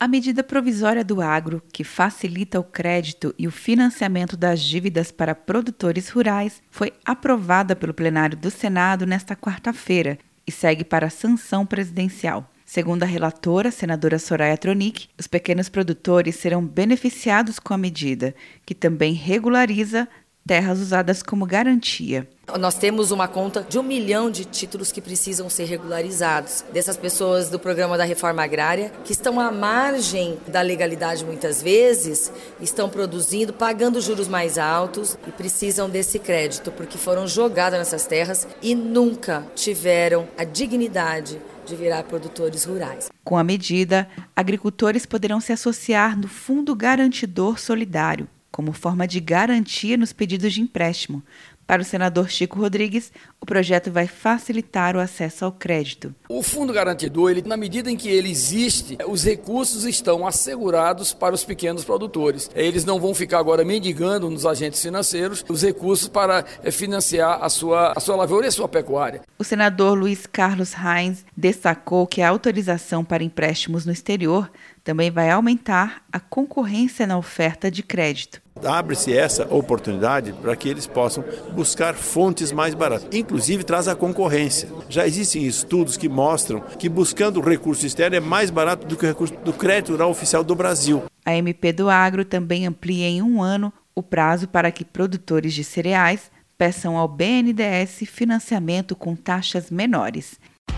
A medida provisória do agro, que facilita o crédito e o financiamento das dívidas para produtores rurais, foi aprovada pelo plenário do Senado nesta quarta-feira e segue para a sanção presidencial. Segundo a relatora, senadora Soraya Tronic, os pequenos produtores serão beneficiados com a medida, que também regulariza terras usadas como garantia. Nós temos uma conta de um milhão de títulos que precisam ser regularizados. Dessas pessoas do programa da reforma agrária, que estão à margem da legalidade muitas vezes, estão produzindo, pagando juros mais altos e precisam desse crédito, porque foram jogadas nessas terras e nunca tiveram a dignidade de virar produtores rurais. Com a medida, agricultores poderão se associar no Fundo Garantidor Solidário como forma de garantia nos pedidos de empréstimo. Para o senador Chico Rodrigues, o projeto vai facilitar o acesso ao crédito. O Fundo Garantidor, ele, na medida em que ele existe, os recursos estão assegurados para os pequenos produtores. Eles não vão ficar agora mendigando nos agentes financeiros os recursos para eh, financiar a sua, a sua lavoura e a sua pecuária. O senador Luiz Carlos Reins destacou que a autorização para empréstimos no exterior também vai aumentar a concorrência na oferta de crédito. Abre-se essa oportunidade para que eles possam buscar fontes mais baratas. Inclusive, traz a concorrência. Já existem estudos que mostram que buscando recurso externo é mais barato do que o recurso do crédito rural oficial do Brasil. A MP do Agro também amplia em um ano o prazo para que produtores de cereais peçam ao BNDES financiamento com taxas menores.